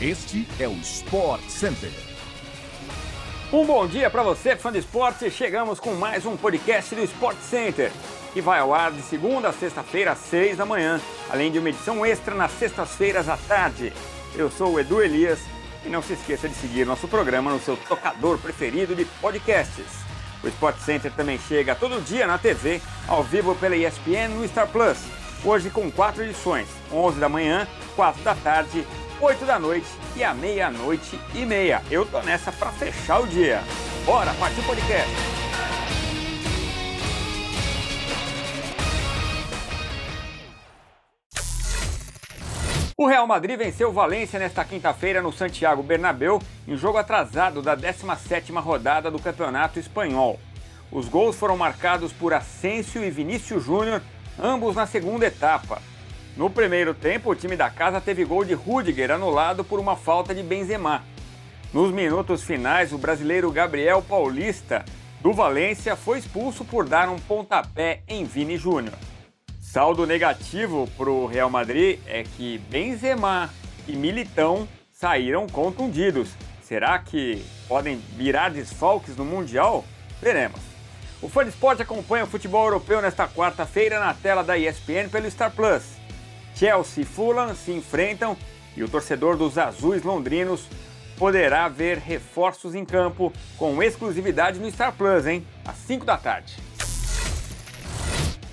Este é o Sport Center. Um bom dia para você, fã de esporte. Chegamos com mais um podcast do Sport Center, que vai ao ar de segunda a sexta-feira às seis da manhã, além de uma edição extra nas sextas-feiras à tarde. Eu sou o Edu Elias e não se esqueça de seguir nosso programa no seu tocador preferido de podcasts. O Sport Center também chega todo dia na TV, ao vivo pela ESPN no Star Plus. Hoje com quatro edições: 11 da manhã, 4 da tarde 8 da noite e à meia-noite e meia. Eu tô nessa para fechar o dia. Bora, partiu o podcast! O Real Madrid venceu o Valência nesta quinta-feira no Santiago Bernabéu, em jogo atrasado da 17ª rodada do Campeonato Espanhol. Os gols foram marcados por Asensio e Vinícius Júnior, ambos na segunda etapa. No primeiro tempo, o time da casa teve gol de Rudiger anulado por uma falta de Benzema. Nos minutos finais, o brasileiro Gabriel Paulista, do Valência, foi expulso por dar um pontapé em Vini Júnior. Saldo negativo para o Real Madrid é que Benzema e Militão saíram contundidos. Será que podem virar desfalques no Mundial? Veremos. O Fã Esporte acompanha o futebol europeu nesta quarta-feira na tela da ESPN pelo Star Plus. Chelsea e Fulham se enfrentam e o torcedor dos azuis londrinos poderá ver reforços em campo com exclusividade no Star Plus, hein? Às 5 da tarde.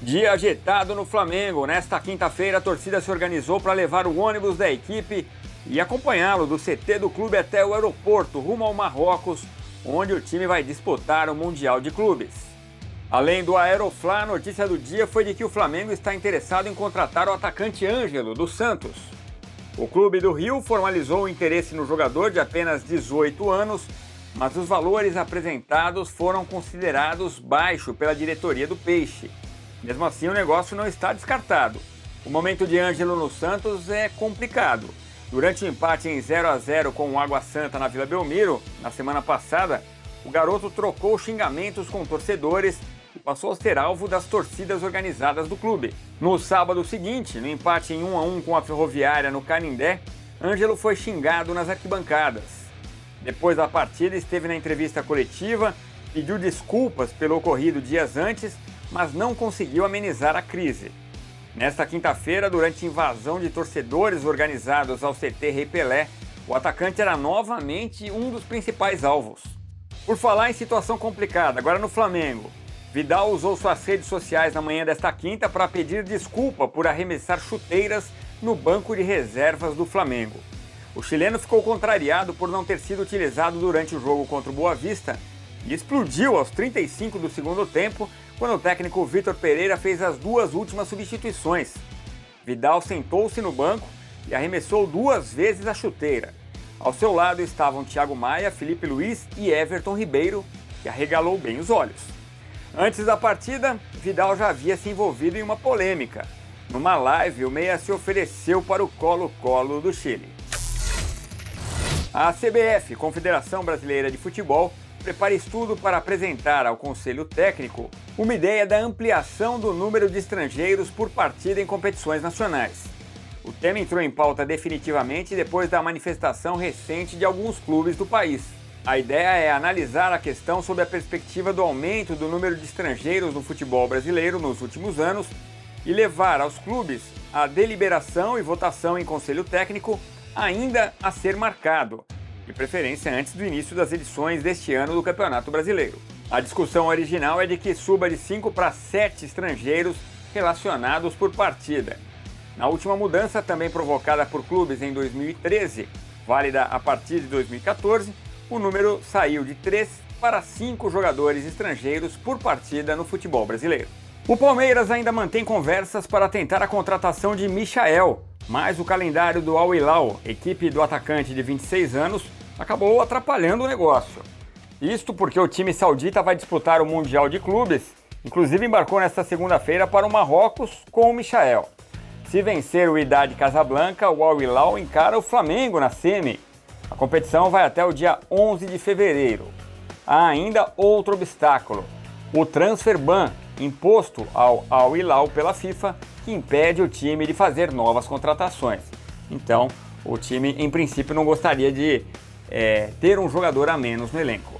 Dia agitado no Flamengo. Nesta quinta-feira, a torcida se organizou para levar o ônibus da equipe e acompanhá-lo do CT do clube até o aeroporto, rumo ao Marrocos, onde o time vai disputar o Mundial de Clubes. Além do Aeroflá, a notícia do dia foi de que o Flamengo está interessado em contratar o atacante Ângelo, do Santos. O clube do Rio formalizou o interesse no jogador de apenas 18 anos, mas os valores apresentados foram considerados baixos pela diretoria do Peixe. Mesmo assim, o negócio não está descartado. O momento de Ângelo no Santos é complicado. Durante o empate em 0 a 0 com o Água Santa na Vila Belmiro, na semana passada, o garoto trocou xingamentos com torcedores passou a ser alvo das torcidas organizadas do clube. No sábado seguinte, no empate em 1 a 1 com a Ferroviária no Canindé, Ângelo foi xingado nas arquibancadas. Depois da partida, esteve na entrevista coletiva, pediu desculpas pelo ocorrido dias antes, mas não conseguiu amenizar a crise. Nesta quinta-feira, durante invasão de torcedores organizados ao CT Rei Pelé, o atacante era novamente um dos principais alvos. Por falar em situação complicada, agora no Flamengo, Vidal usou suas redes sociais na manhã desta quinta para pedir desculpa por arremessar chuteiras no banco de reservas do Flamengo. O chileno ficou contrariado por não ter sido utilizado durante o jogo contra o Boa Vista e explodiu aos 35 do segundo tempo quando o técnico Vitor Pereira fez as duas últimas substituições. Vidal sentou-se no banco e arremessou duas vezes a chuteira. Ao seu lado estavam Thiago Maia, Felipe Luiz e Everton Ribeiro, que arregalou bem os olhos. Antes da partida, Vidal já havia se envolvido em uma polêmica. Numa live, o Meia se ofereceu para o Colo-Colo do Chile. A CBF, Confederação Brasileira de Futebol, prepara estudo para apresentar ao Conselho Técnico uma ideia da ampliação do número de estrangeiros por partida em competições nacionais. O tema entrou em pauta definitivamente depois da manifestação recente de alguns clubes do país. A ideia é analisar a questão sob a perspectiva do aumento do número de estrangeiros no futebol brasileiro nos últimos anos e levar aos clubes a deliberação e votação em conselho técnico ainda a ser marcado, de preferência antes do início das edições deste ano do Campeonato Brasileiro. A discussão original é de que suba de 5 para 7 estrangeiros relacionados por partida. Na última mudança, também provocada por clubes em 2013, válida a partir de 2014, o número saiu de 3 para 5 jogadores estrangeiros por partida no futebol brasileiro. O Palmeiras ainda mantém conversas para tentar a contratação de Michael, mas o calendário do Al Hilal, equipe do atacante de 26 anos, acabou atrapalhando o negócio. Isto porque o time saudita vai disputar o Mundial de Clubes, inclusive embarcou nesta segunda-feira para o Marrocos com o Michael. Se vencer o Idade Casablanca, o Al Hilal encara o Flamengo na semi, a competição vai até o dia 11 de fevereiro. Há ainda outro obstáculo: o transfer ban imposto ao Al Hilal pela FIFA, que impede o time de fazer novas contratações. Então, o time, em princípio, não gostaria de é, ter um jogador a menos no elenco.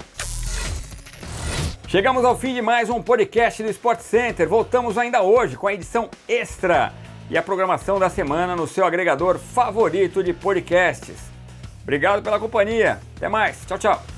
Chegamos ao fim de mais um podcast do Sport Center. Voltamos ainda hoje com a edição extra e a programação da semana no seu agregador favorito de podcasts. Obrigado pela companhia. Até mais. Tchau, tchau.